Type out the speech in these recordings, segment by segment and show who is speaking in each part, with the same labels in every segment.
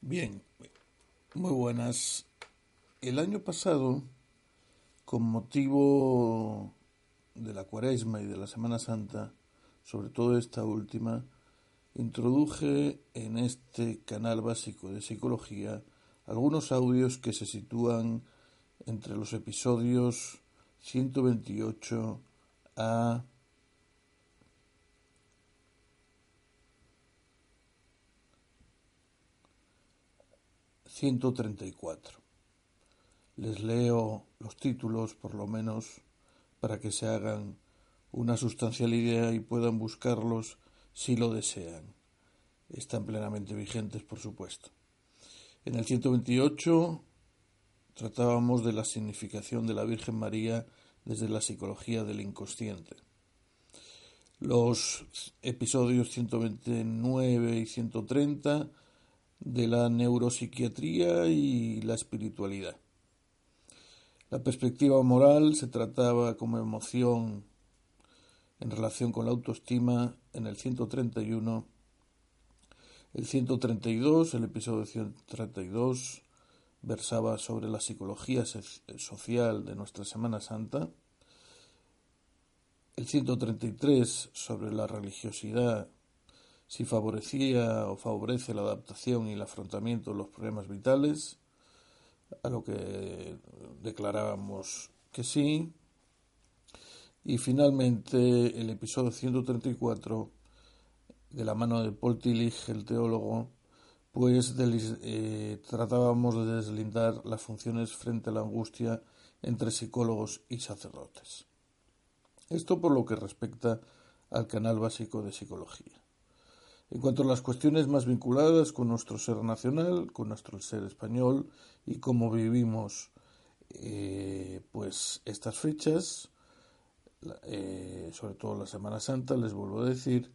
Speaker 1: Bien, muy buenas. El año pasado, con motivo de la Cuaresma y de la Semana Santa, sobre todo esta última, introduje en este canal básico de psicología algunos audios que se sitúan entre los episodios 128 a 134. Les leo los títulos, por lo menos, para que se hagan una sustancial idea y puedan buscarlos si lo desean. Están plenamente vigentes, por supuesto. En el 128 tratábamos de la significación de la Virgen María desde la psicología del inconsciente. Los episodios 129 y 130 de la neuropsiquiatría y la espiritualidad. La perspectiva moral se trataba como emoción en relación con la autoestima en el 131, el 132, el episodio 132, versaba sobre la psicología social de nuestra Semana Santa, el 133 sobre la religiosidad si favorecía o favorece la adaptación y el afrontamiento de los problemas vitales, a lo que declarábamos que sí. Y finalmente el episodio 134, de la mano de Paul Tillich, el teólogo, pues eh, tratábamos de deslindar las funciones frente a la angustia entre psicólogos y sacerdotes. Esto por lo que respecta al canal básico de psicología. En cuanto a las cuestiones más vinculadas con nuestro ser nacional, con nuestro ser español y cómo vivimos eh, pues estas fechas, eh, sobre todo la Semana Santa, les vuelvo a decir,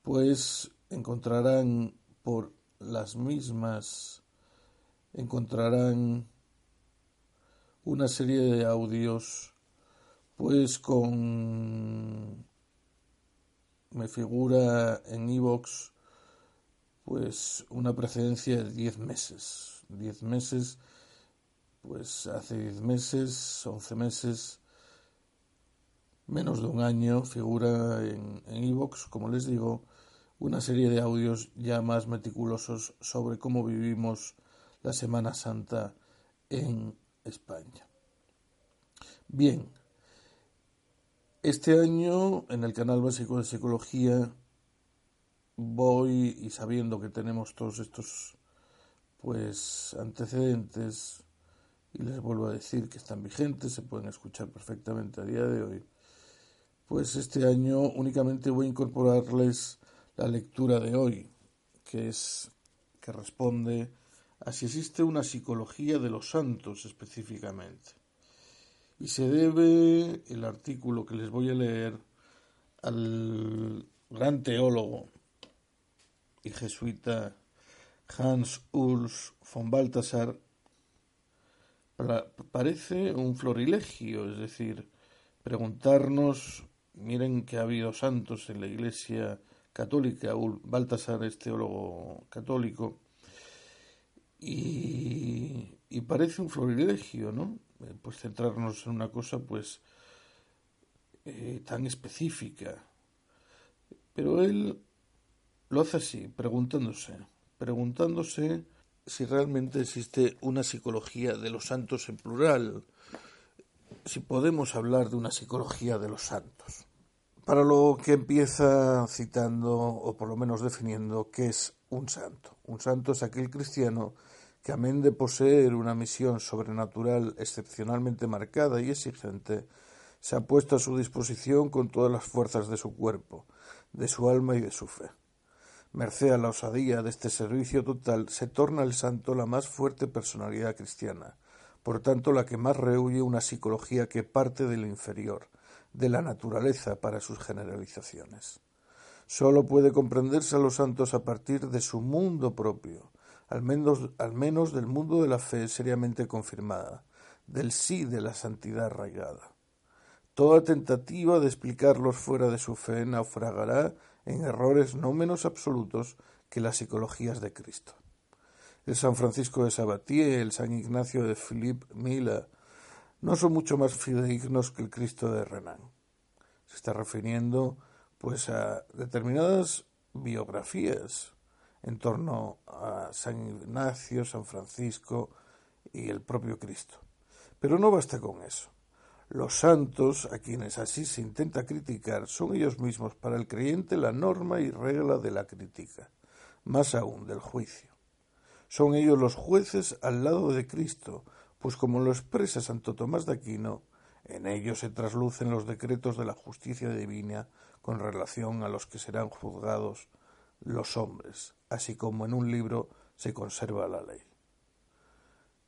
Speaker 1: pues encontrarán por las mismas, encontrarán una serie de audios pues con me figura en Evox pues una precedencia de 10 meses. 10 meses, pues hace 10 meses, 11 meses, menos de un año, figura en Evox, como les digo, una serie de audios ya más meticulosos sobre cómo vivimos la Semana Santa en España. Bien, este año en el canal básico de psicología voy y sabiendo que tenemos todos estos pues antecedentes y les vuelvo a decir que están vigentes, se pueden escuchar perfectamente a día de hoy. Pues este año únicamente voy a incorporarles la lectura de hoy, que es que responde a si existe una psicología de los santos específicamente y se debe el artículo que les voy a leer al gran teólogo y jesuita Hans Urs von Balthasar parece un florilegio, es decir, preguntarnos, miren que ha habido santos en la Iglesia católica, Baltasar es teólogo católico, y, y parece un florilegio, ¿no? Eh, pues centrarnos en una cosa pues eh, tan específica. Pero él lo hace así, preguntándose, preguntándose si realmente existe una psicología de los santos en plural, si podemos hablar de una psicología de los santos. Para lo que empieza citando, o por lo menos definiendo, qué es un santo. Un santo es aquel cristiano que amén de poseer una misión sobrenatural excepcionalmente marcada y exigente, se ha puesto a su disposición con todas las fuerzas de su cuerpo, de su alma y de su fe. Merced a la osadía de este servicio total, se torna el santo la más fuerte personalidad cristiana, por tanto la que más rehuye una psicología que parte de lo inferior, de la naturaleza para sus generalizaciones. Sólo puede comprenderse a los santos a partir de su mundo propio, al menos, al menos del mundo de la fe seriamente confirmada, del sí de la santidad arraigada. Toda tentativa de explicarlos fuera de su fe naufragará en errores no menos absolutos que las psicologías de Cristo. el San Francisco de Sabatier, el San Ignacio de Philippe Mila, no son mucho más fidedignos que el Cristo de Renan. Se está refiriendo pues a determinadas biografías en torno a San Ignacio, San Francisco y el propio Cristo. Pero no basta con eso. Los santos, a quienes así se intenta criticar, son ellos mismos para el creyente la norma y regla de la crítica, más aún del juicio. Son ellos los jueces al lado de Cristo, pues como lo expresa Santo Tomás de Aquino, en ellos se traslucen los decretos de la justicia divina con relación a los que serán juzgados los hombres, así como en un libro se conserva la ley.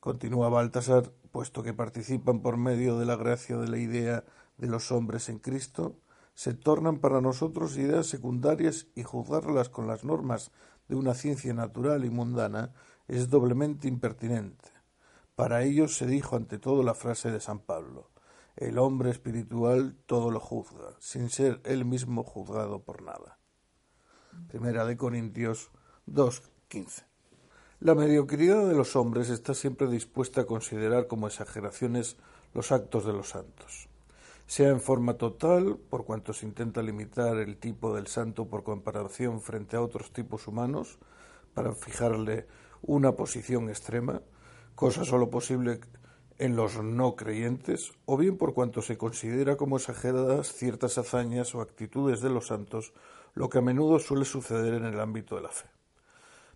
Speaker 1: Continúa Baltasar, puesto que participan por medio de la gracia de la idea de los hombres en Cristo, se tornan para nosotros ideas secundarias y juzgarlas con las normas de una ciencia natural y mundana es doblemente impertinente. Para ellos se dijo ante todo la frase de San Pablo el hombre espiritual todo lo juzga, sin ser él mismo juzgado por nada. Primera de Corintios 2.15. La mediocridad de los hombres está siempre dispuesta a considerar como exageraciones los actos de los santos, sea en forma total, por cuanto se intenta limitar el tipo del santo por comparación frente a otros tipos humanos, para fijarle una posición extrema, cosa solo posible en los no creyentes, o bien por cuanto se considera como exageradas ciertas hazañas o actitudes de los santos, lo que a menudo suele suceder en el ámbito de la fe.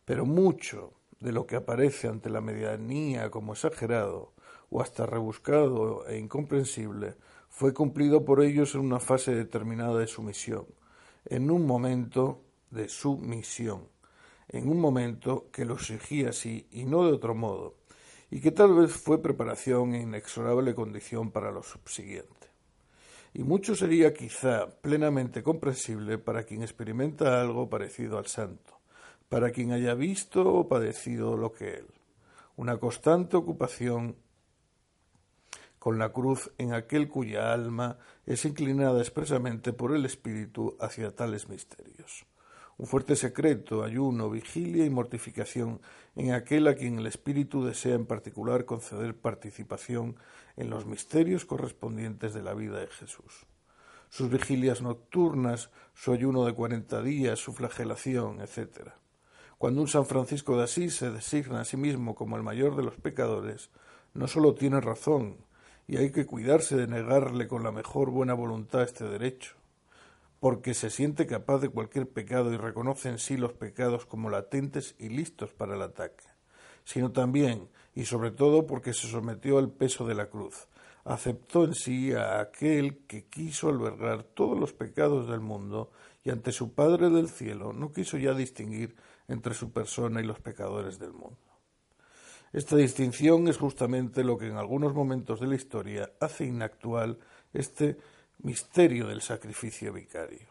Speaker 1: Pero mucho de lo que aparece ante la medianía como exagerado o hasta rebuscado e incomprensible fue cumplido por ellos en una fase determinada de su misión, en un momento de su misión, en un momento que lo exigía así y no de otro modo, y que tal vez fue preparación e inexorable condición para lo subsiguiente. Y mucho sería quizá plenamente comprensible para quien experimenta algo parecido al santo, para quien haya visto o padecido lo que él, una constante ocupación con la cruz en aquel cuya alma es inclinada expresamente por el Espíritu hacia tales misterios un fuerte secreto, ayuno, vigilia y mortificación en aquel a quien el Espíritu desea en particular conceder participación en los misterios correspondientes de la vida de Jesús. Sus vigilias nocturnas, su ayuno de cuarenta días, su flagelación, etc. Cuando un San Francisco de Asís se designa a sí mismo como el mayor de los pecadores, no sólo tiene razón, y hay que cuidarse de negarle con la mejor buena voluntad este derecho, porque se siente capaz de cualquier pecado y reconoce en sí los pecados como latentes y listos para el ataque, sino también y sobre todo porque se sometió al peso de la cruz, aceptó en sí a aquel que quiso albergar todos los pecados del mundo y ante su Padre del cielo no quiso ya distinguir entre su persona y los pecadores del mundo. Esta distinción es justamente lo que en algunos momentos de la historia hace inactual este misterio del sacrificio vicario.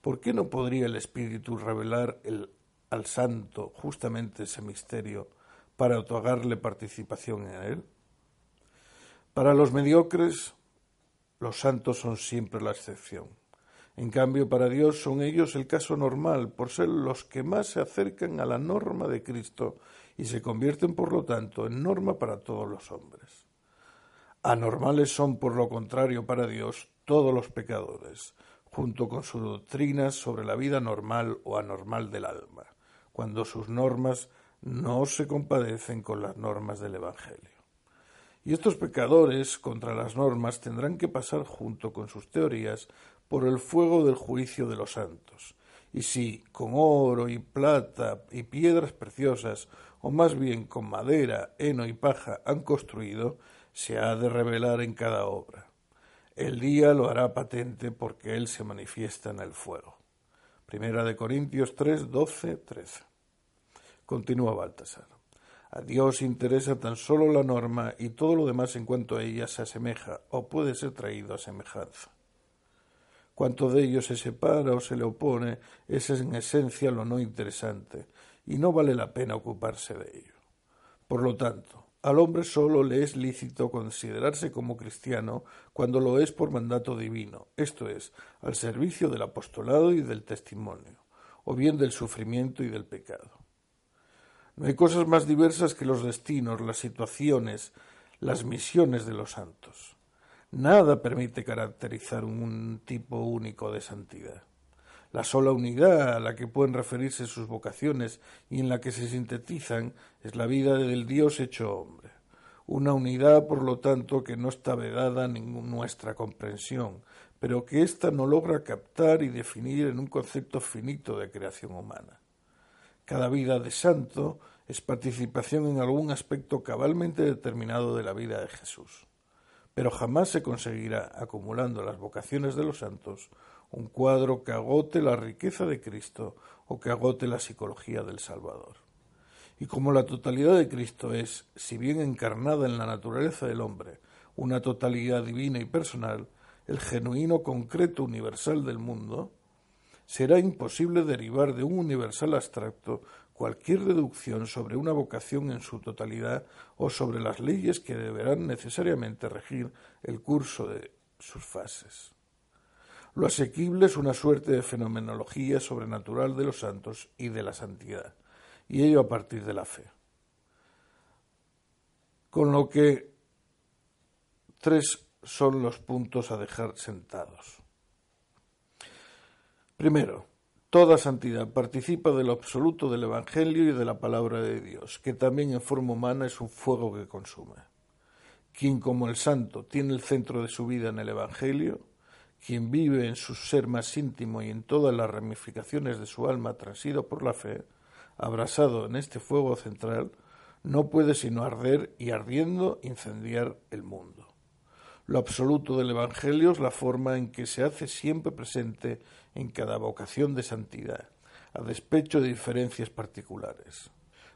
Speaker 1: ¿Por qué no podría el Espíritu revelar al Santo justamente ese misterio para otorgarle participación en él? Para los mediocres, los santos son siempre la excepción. En cambio, para Dios son ellos el caso normal, por ser los que más se acercan a la norma de Cristo y se convierten, por lo tanto, en norma para todos los hombres. Anormales son, por lo contrario, para Dios todos los pecadores, junto con sus doctrinas sobre la vida normal o anormal del alma, cuando sus normas no se compadecen con las normas del Evangelio. Y estos pecadores contra las normas tendrán que pasar junto con sus teorías por el fuego del juicio de los santos. Y si con oro y plata y piedras preciosas, o más bien con madera, heno y paja han construido, se ha de revelar en cada obra. El día lo hará patente porque Él se manifiesta en el fuego. Primera de Corintios 3, 12, 13. Continúa Baltasar. A Dios interesa tan solo la norma y todo lo demás en cuanto a ella se asemeja o puede ser traído a semejanza. Cuanto de ello se separa o se le opone es en esencia lo no interesante y no vale la pena ocuparse de ello. Por lo tanto, al hombre solo le es lícito considerarse como cristiano cuando lo es por mandato divino, esto es, al servicio del apostolado y del testimonio, o bien del sufrimiento y del pecado. No hay cosas más diversas que los destinos, las situaciones, las misiones de los santos. Nada permite caracterizar un tipo único de santidad. La sola unidad a la que pueden referirse sus vocaciones y en la que se sintetizan es la vida del Dios hecho hombre. Una unidad, por lo tanto, que no está vedada a nuestra comprensión, pero que ésta no logra captar y definir en un concepto finito de creación humana. Cada vida de santo es participación en algún aspecto cabalmente determinado de la vida de Jesús. Pero jamás se conseguirá, acumulando las vocaciones de los santos, un cuadro que agote la riqueza de Cristo o que agote la psicología del Salvador. Y como la totalidad de Cristo es, si bien encarnada en la naturaleza del hombre, una totalidad divina y personal, el genuino concreto universal del mundo, será imposible derivar de un universal abstracto cualquier deducción sobre una vocación en su totalidad o sobre las leyes que deberán necesariamente regir el curso de sus fases. Lo asequible es una suerte de fenomenología sobrenatural de los santos y de la santidad, y ello a partir de la fe. Con lo que tres son los puntos a dejar sentados. Primero, toda santidad participa de lo absoluto del Evangelio y de la palabra de Dios, que también en forma humana es un fuego que consume. Quien como el santo tiene el centro de su vida en el Evangelio, quien vive en su ser más íntimo y en todas las ramificaciones de su alma transido por la fe, abrasado en este fuego central, no puede sino arder y ardiendo incendiar el mundo. Lo absoluto del Evangelio es la forma en que se hace siempre presente en cada vocación de santidad, a despecho de diferencias particulares,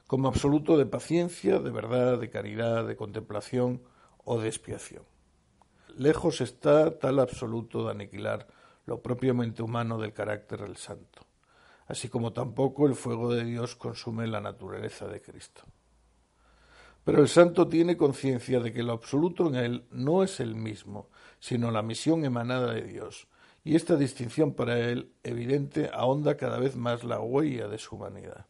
Speaker 1: como absoluto de paciencia, de verdad, de caridad, de contemplación o de expiación. Lejos está tal absoluto de aniquilar lo propiamente humano del carácter del santo, así como tampoco el fuego de Dios consume la naturaleza de Cristo. Pero el santo tiene conciencia de que lo absoluto en él no es el mismo, sino la misión emanada de Dios, y esta distinción para él evidente ahonda cada vez más la huella de su humanidad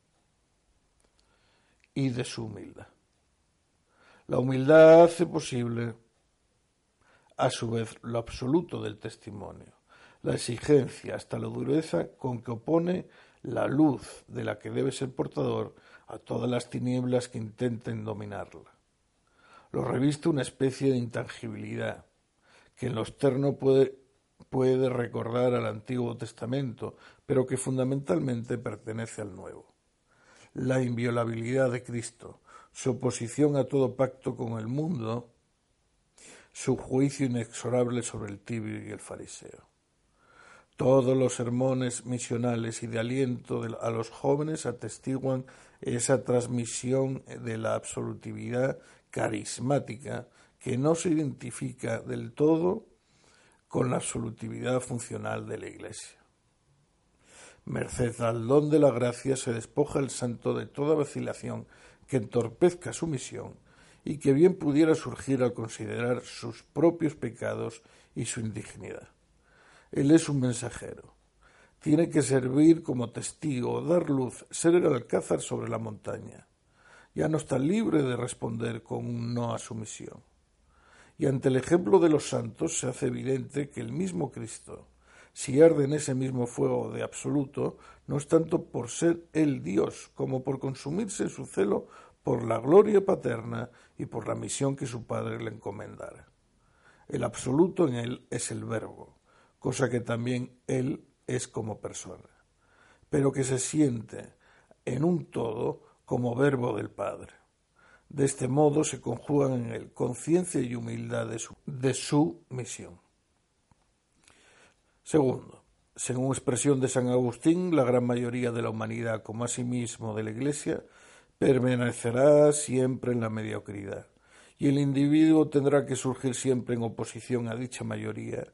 Speaker 1: y de su humildad. La humildad hace posible a su vez lo absoluto del testimonio, la exigencia hasta la dureza con que opone la luz de la que debe ser portador a todas las tinieblas que intenten dominarla. Lo reviste una especie de intangibilidad, que en lo externo puede, puede recordar al Antiguo Testamento, pero que fundamentalmente pertenece al Nuevo. La inviolabilidad de Cristo, su oposición a todo pacto con el mundo, su juicio inexorable sobre el tibio y el fariseo. Todos los sermones misionales y de aliento a los jóvenes atestiguan esa transmisión de la absolutividad carismática que no se identifica del todo con la absolutividad funcional de la Iglesia. Merced al don de la gracia se despoja el santo de toda vacilación que entorpezca su misión y que bien pudiera surgir al considerar sus propios pecados y su indignidad. Él es un mensajero. Tiene que servir como testigo, dar luz, ser el alcázar sobre la montaña. Ya no está libre de responder con un no a su misión. Y ante el ejemplo de los santos se hace evidente que el mismo Cristo, si arde en ese mismo fuego de absoluto, no es tanto por ser él Dios como por consumirse en su celo por la gloria paterna y por la misión que su Padre le encomendara. El absoluto en él es el verbo, cosa que también él es como persona, pero que se siente en un todo como verbo del Padre. De este modo se conjugan en él conciencia y humildad de su, de su misión. Segundo, según expresión de San Agustín, la gran mayoría de la humanidad, como asimismo de la Iglesia, permanecerá siempre en la mediocridad, y el individuo tendrá que surgir siempre en oposición a dicha mayoría,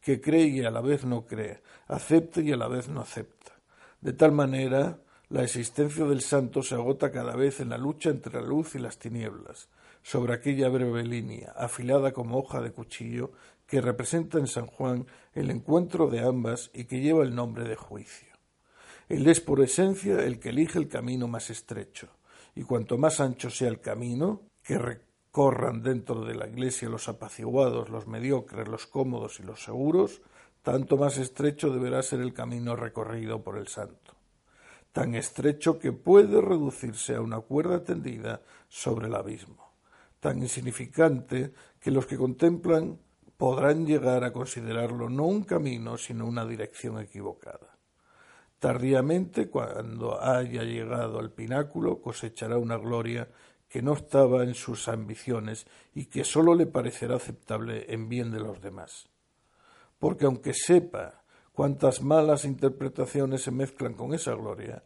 Speaker 1: que cree y a la vez no cree, acepta y a la vez no acepta. De tal manera, la existencia del santo se agota cada vez en la lucha entre la luz y las tinieblas, sobre aquella breve línea, afilada como hoja de cuchillo, que representa en San Juan el encuentro de ambas y que lleva el nombre de juicio. Él es por esencia el que elige el camino más estrecho, y cuanto más ancho sea el camino que recorran dentro de la Iglesia los apaciguados, los mediocres, los cómodos y los seguros, tanto más estrecho deberá ser el camino recorrido por el santo, tan estrecho que puede reducirse a una cuerda tendida sobre el abismo, tan insignificante que los que contemplan podrán llegar a considerarlo no un camino, sino una dirección equivocada. Tardíamente, cuando haya llegado al pináculo, cosechará una gloria que no estaba en sus ambiciones y que sólo le parecerá aceptable en bien de los demás. Porque aunque sepa cuántas malas interpretaciones se mezclan con esa gloria,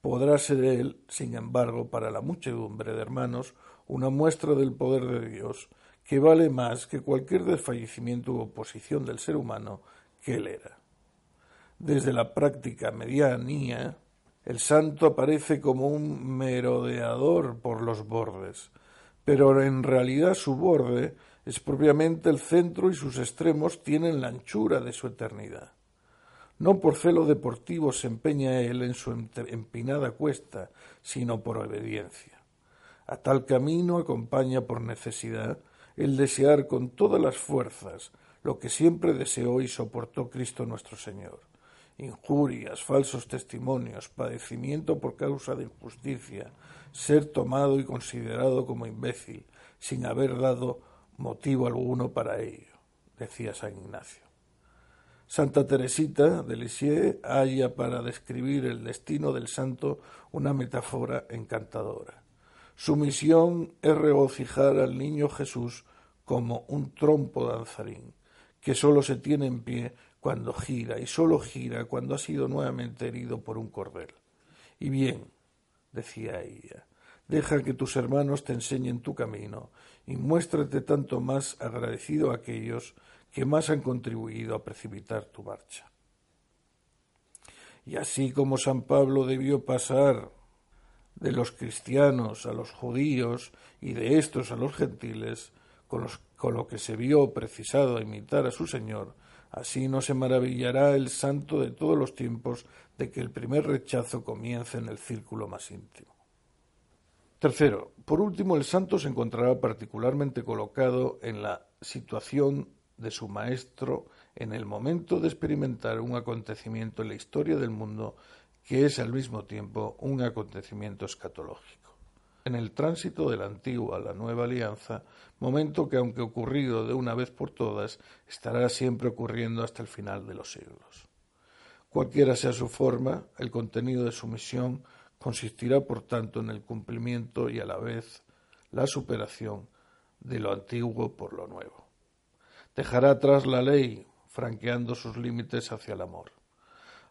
Speaker 1: podrá ser él, sin embargo, para la muchedumbre de hermanos, una muestra del poder de Dios que vale más que cualquier desfallecimiento u oposición del ser humano que él era. Desde la práctica medianía, el santo aparece como un merodeador por los bordes, pero en realidad su borde es propiamente el centro y sus extremos tienen la anchura de su eternidad. No por celo deportivo se empeña él en su empinada cuesta, sino por obediencia. A tal camino acompaña por necesidad el desear con todas las fuerzas lo que siempre deseó y soportó Cristo nuestro Señor injurias, falsos testimonios, padecimiento por causa de injusticia, ser tomado y considerado como imbécil, sin haber dado motivo alguno para ello, decía San Ignacio. Santa Teresita de Lisieux halla para describir el destino del santo una metáfora encantadora. Su misión es regocijar al niño Jesús como un trompo danzarín, que sólo se tiene en pie cuando gira, y sólo gira cuando ha sido nuevamente herido por un cordel. Y bien, decía ella, deja que tus hermanos te enseñen tu camino, y muéstrate tanto más agradecido a aquellos que más han contribuido a precipitar tu marcha. Y así como San Pablo debió pasar de los cristianos a los judíos y de estos a los gentiles, con, con lo que se vio precisado a imitar a su Señor, Así no se maravillará el santo de todos los tiempos de que el primer rechazo comience en el círculo más íntimo. Tercero, por último, el santo se encontrará particularmente colocado en la situación de su maestro en el momento de experimentar un acontecimiento en la historia del mundo que es al mismo tiempo un acontecimiento escatológico en el tránsito de la antigua a la nueva alianza, momento que, aunque ocurrido de una vez por todas, estará siempre ocurriendo hasta el final de los siglos. Cualquiera sea su forma, el contenido de su misión consistirá, por tanto, en el cumplimiento y a la vez la superación de lo antiguo por lo nuevo. Dejará atrás la ley, franqueando sus límites hacia el amor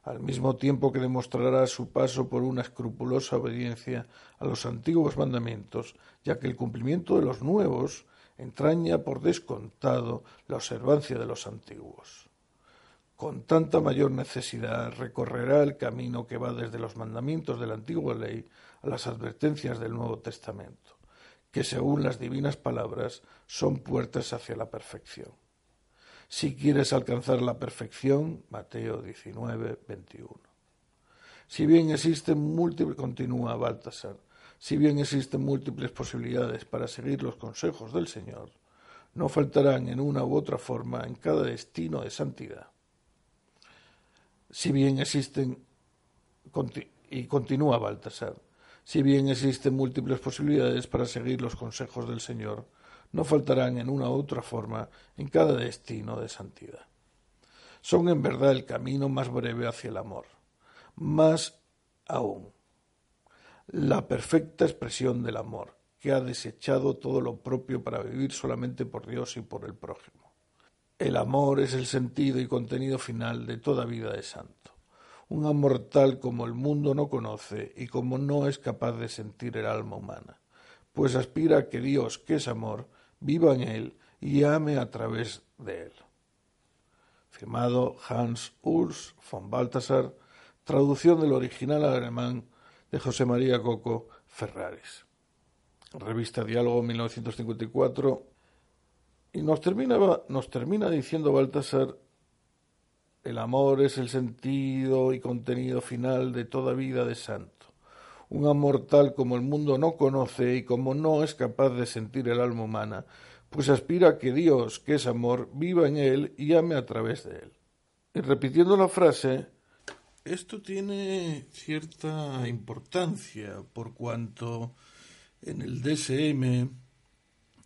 Speaker 1: al mismo tiempo que demostrará su paso por una escrupulosa obediencia a los antiguos mandamientos, ya que el cumplimiento de los nuevos entraña por descontado la observancia de los antiguos. Con tanta mayor necesidad recorrerá el camino que va desde los mandamientos de la antigua ley a las advertencias del Nuevo Testamento, que según las divinas palabras son puertas hacia la perfección. Si quieres alcanzar la perfección, Mateo 19, 21. Si bien existen múltiples, continúa Baltasar, si bien existen múltiples posibilidades para seguir los consejos del Señor, no faltarán en una u otra forma en cada destino de santidad. Si bien existen, y continúa Baltasar, si bien existen múltiples posibilidades para seguir los consejos del Señor, no faltarán en una u otra forma en cada destino de santidad. Son en verdad el camino más breve hacia el amor, más aún la perfecta expresión del amor, que ha desechado todo lo propio para vivir solamente por Dios y por el prójimo. El amor es el sentido y contenido final de toda vida de santo, un amor tal como el mundo no conoce y como no es capaz de sentir el alma humana, pues aspira a que Dios, que es amor, viva en él y ame a través de él. Firmado Hans Urs von Balthasar, traducción del original alemán de José María Coco Ferraris. Revista Diálogo 1954. Y nos termina, nos termina diciendo Baltasar, el amor es el sentido y contenido final de toda vida de santo un amor tal como el mundo no conoce y como no es capaz de sentir el alma humana, pues aspira a que Dios, que es amor, viva en él y ame a través de él. Y repitiendo la frase, esto tiene cierta importancia por cuanto en el DSM,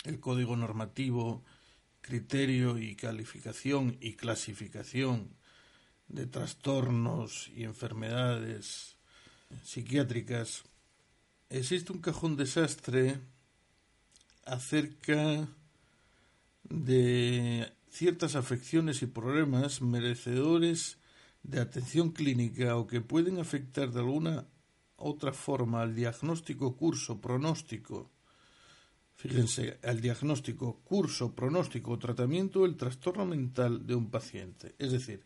Speaker 1: el código normativo, criterio y calificación y clasificación de trastornos y enfermedades psiquiátricas, existe un cajón desastre acerca de ciertas afecciones y problemas merecedores de atención clínica o que pueden afectar de alguna otra forma al diagnóstico, curso, pronóstico, fíjense, al diagnóstico, curso, pronóstico o tratamiento del trastorno mental de un paciente. Es decir,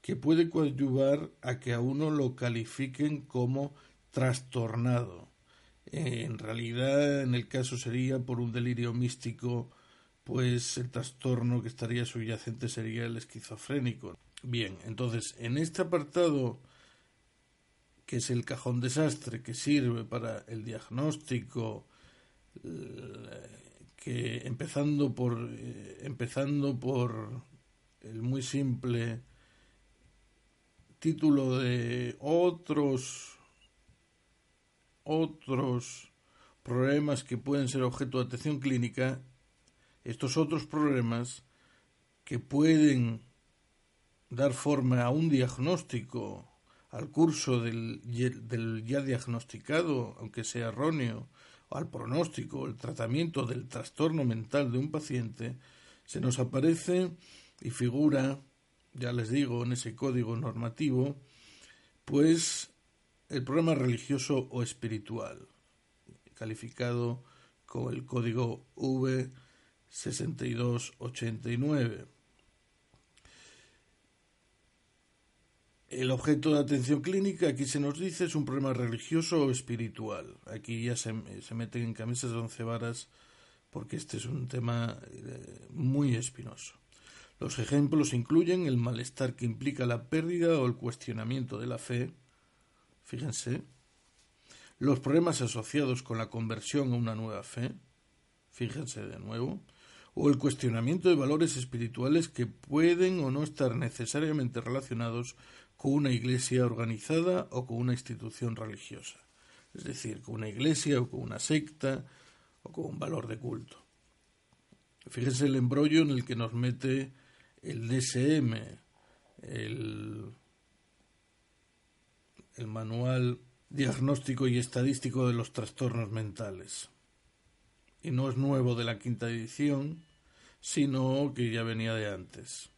Speaker 1: que puede coadyuvar a que a uno lo califiquen como trastornado. En realidad, en el caso sería por un delirio místico, pues el trastorno que estaría subyacente sería el esquizofrénico. Bien, entonces, en este apartado, que es el cajón desastre, que sirve para el diagnóstico, que empezando por, eh, empezando por el muy simple título de otros otros problemas que pueden ser objeto de atención clínica, estos otros problemas que pueden dar forma a un diagnóstico, al curso del, del ya diagnosticado, aunque sea erróneo, al pronóstico, el tratamiento del trastorno mental de un paciente, se nos aparece y figura ya les digo, en ese código normativo, pues el programa religioso o espiritual, calificado con el código V6289. El objeto de atención clínica, aquí se nos dice, es un problema religioso o espiritual. Aquí ya se, se meten en camisas de once varas porque este es un tema eh, muy espinoso. Los ejemplos incluyen el malestar que implica la pérdida o el cuestionamiento de la fe, fíjense, los problemas asociados con la conversión a una nueva fe, fíjense de nuevo, o el cuestionamiento de valores espirituales que pueden o no estar necesariamente relacionados con una iglesia organizada o con una institución religiosa, es decir, con una iglesia o con una secta o con un valor de culto. Fíjense el embrollo en el que nos mete el DSM, el, Manual Diagnóstico y Estadístico de los Trastornos Mentales. Y no es nuevo de la quinta edición, sino que ya venía de antes.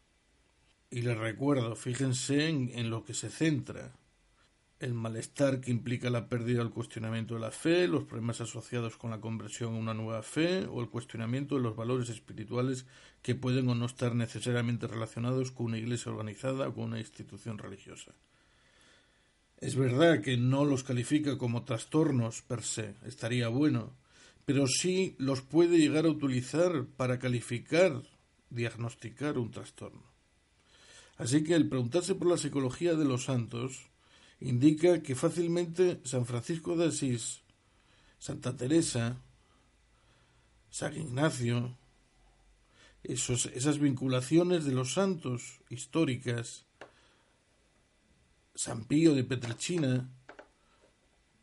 Speaker 1: Y les recuerdo, fíjense en, en lo que se centra el malestar que implica la pérdida o el cuestionamiento de la fe, los problemas asociados con la conversión a una nueva fe o el cuestionamiento de los valores espirituales que pueden o no estar necesariamente relacionados con una iglesia organizada o con una institución religiosa. Es verdad que no los califica como trastornos per se, estaría bueno, pero sí los puede llegar a utilizar para calificar, diagnosticar un trastorno. Así que el preguntarse por la psicología de los santos indica que fácilmente San Francisco de Asís, Santa Teresa, San Ignacio, esos, esas vinculaciones de los santos históricas, San Pío de Petrechina,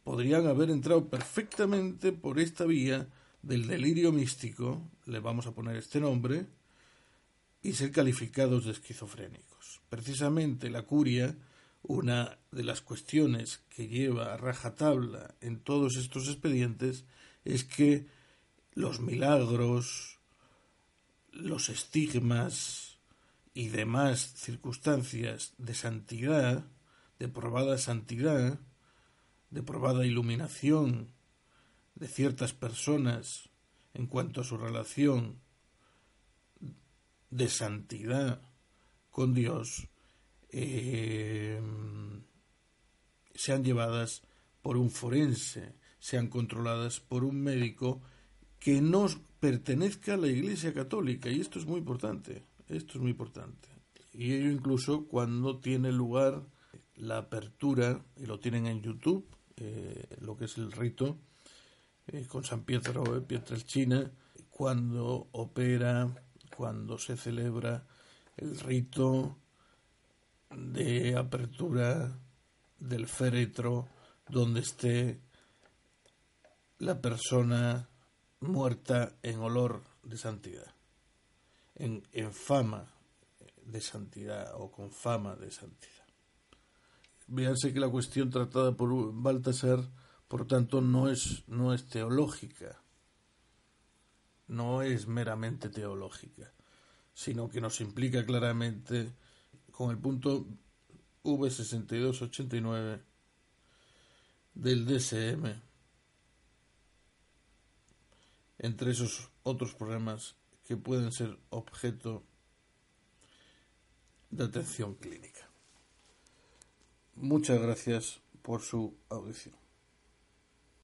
Speaker 1: podrían haber entrado perfectamente por esta vía del delirio místico, le vamos a poner este nombre, y ser calificados de esquizofrénicos. Precisamente la curia una de las cuestiones que lleva a rajatabla en todos estos expedientes es que los milagros, los estigmas y demás circunstancias de santidad, de probada santidad, de probada iluminación de ciertas personas en cuanto a su relación de santidad con Dios, eh, sean llevadas por un forense, sean controladas por un médico que no pertenezca a la Iglesia Católica. Y esto es muy importante, esto es muy importante. Y ello incluso cuando tiene lugar la apertura, y lo tienen en YouTube, eh, lo que es el rito eh, con San Pietro de Pietrelcina cuando opera, cuando se celebra el rito de apertura del féretro donde esté la persona muerta en olor de santidad, en, en fama de santidad o con fama de santidad. Véanse que la cuestión tratada por Baltasar, por tanto, no es, no es teológica, no es meramente teológica, sino que nos implica claramente con el punto V6289 del DSM, entre esos otros problemas que pueden ser objeto de atención clínica. Muchas gracias por su audición.